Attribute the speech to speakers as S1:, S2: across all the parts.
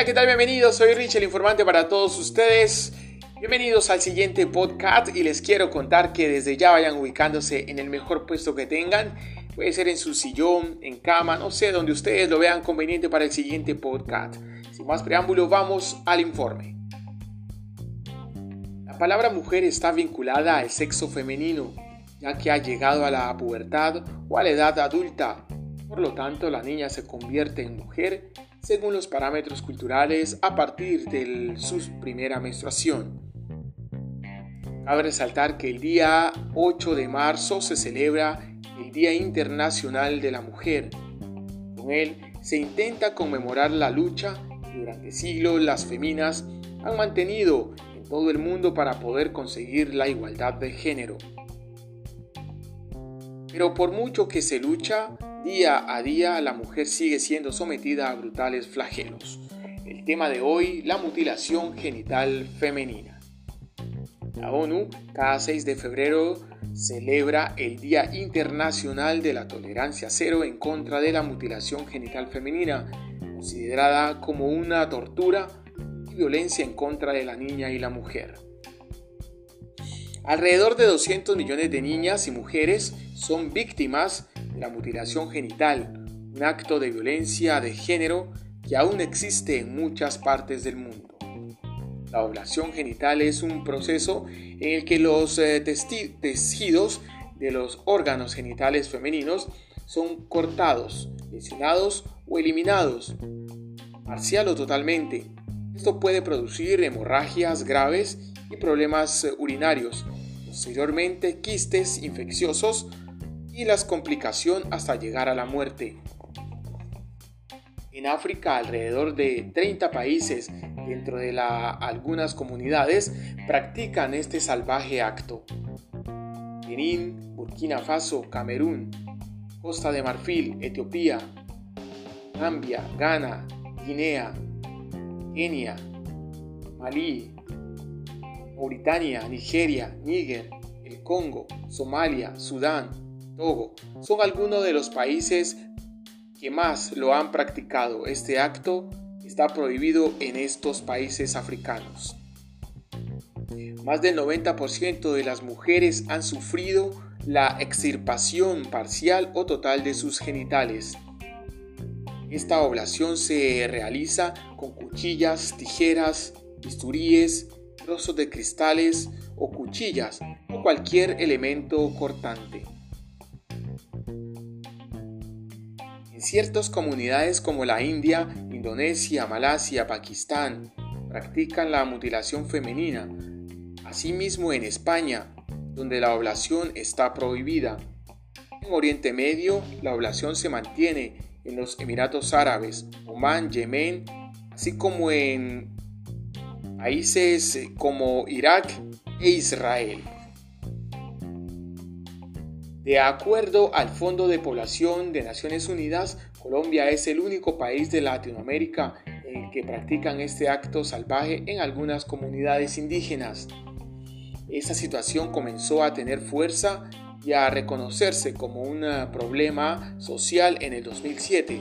S1: Hola, ¿qué tal? Bienvenidos, soy Rich, el informante para todos ustedes. Bienvenidos al siguiente podcast y les quiero contar que desde ya vayan ubicándose en el mejor puesto que tengan. Puede ser en su sillón, en cama, no sé, donde ustedes lo vean conveniente para el siguiente podcast. Sin más preámbulo, vamos al informe. La palabra mujer está vinculada al sexo femenino, ya que ha llegado a la pubertad o a la edad adulta. Por lo tanto, la niña se convierte en mujer según los parámetros culturales a partir de su primera menstruación. Cabe resaltar que el día 8 de marzo se celebra el Día Internacional de la Mujer. Con él se intenta conmemorar la lucha que durante siglos las feminas han mantenido en todo el mundo para poder conseguir la igualdad de género. Pero por mucho que se lucha, Día a día la mujer sigue siendo sometida a brutales flagelos. El tema de hoy, la mutilación genital femenina. La ONU cada 6 de febrero celebra el Día Internacional de la Tolerancia Cero en contra de la mutilación genital femenina, considerada como una tortura y violencia en contra de la niña y la mujer. Alrededor de 200 millones de niñas y mujeres son víctimas la mutilación genital, un acto de violencia de género que aún existe en muchas partes del mundo. La oblación genital es un proceso en el que los eh, tejidos de los órganos genitales femeninos son cortados, lesionados o eliminados, parcial o totalmente. Esto puede producir hemorragias graves y problemas eh, urinarios, posteriormente quistes infecciosos y las complicaciones hasta llegar a la muerte. En África, alrededor de 30 países dentro de algunas comunidades practican este salvaje acto. Benín, Burkina Faso, Camerún, Costa de Marfil, Etiopía, Gambia, Ghana, Guinea, Kenia, Malí, Mauritania, Nigeria, Níger, el Congo, Somalia, Sudán, Togo son algunos de los países que más lo han practicado. Este acto está prohibido en estos países africanos. Más del 90% de las mujeres han sufrido la extirpación parcial o total de sus genitales. Esta oblación se realiza con cuchillas, tijeras, bisturíes, trozos de cristales o cuchillas o cualquier elemento cortante. En ciertas comunidades como la India, Indonesia, Malasia, Pakistán, practican la mutilación femenina. Asimismo en España, donde la oblación está prohibida. En Oriente Medio, la oblación se mantiene en los Emiratos Árabes, Omán, Yemen, así como en países como Irak e Israel. De acuerdo al Fondo de Población de Naciones Unidas, Colombia es el único país de Latinoamérica en el que practican este acto salvaje en algunas comunidades indígenas. Esta situación comenzó a tener fuerza y a reconocerse como un problema social en el 2007,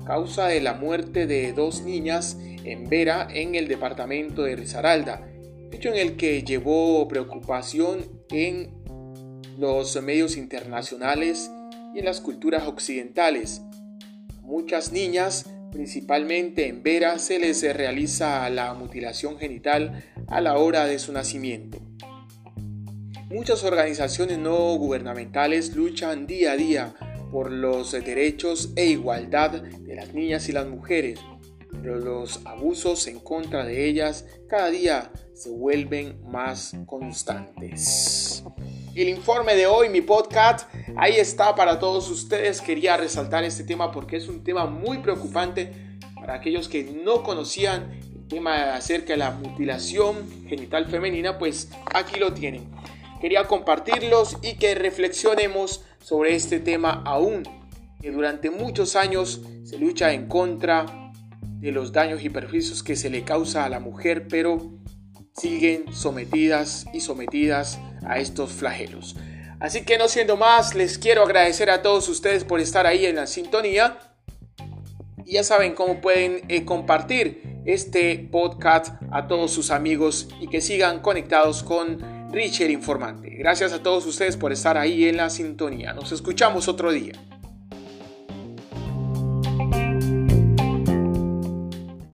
S1: a causa de la muerte de dos niñas en Vera en el departamento de Risaralda, hecho en el que llevó preocupación en los medios internacionales y en las culturas occidentales. muchas niñas, principalmente en Vera, se les realiza la mutilación genital a la hora de su nacimiento. Muchas organizaciones no gubernamentales luchan día a día por los derechos e igualdad de las niñas y las mujeres, pero los abusos en contra de ellas cada día se vuelven más constantes el informe de hoy, mi podcast, ahí está para todos ustedes. Quería resaltar este tema porque es un tema muy preocupante para aquellos que no conocían el tema acerca de la mutilación genital femenina, pues aquí lo tienen. Quería compartirlos y que reflexionemos sobre este tema aún, que durante muchos años se lucha en contra de los daños y perjuicios que se le causa a la mujer, pero siguen sometidas y sometidas a estos flagelos. Así que no siendo más, les quiero agradecer a todos ustedes por estar ahí en la sintonía. Y ya saben cómo pueden eh, compartir este podcast a todos sus amigos y que sigan conectados con Richard Informante. Gracias a todos ustedes por estar ahí en la sintonía. Nos escuchamos otro día.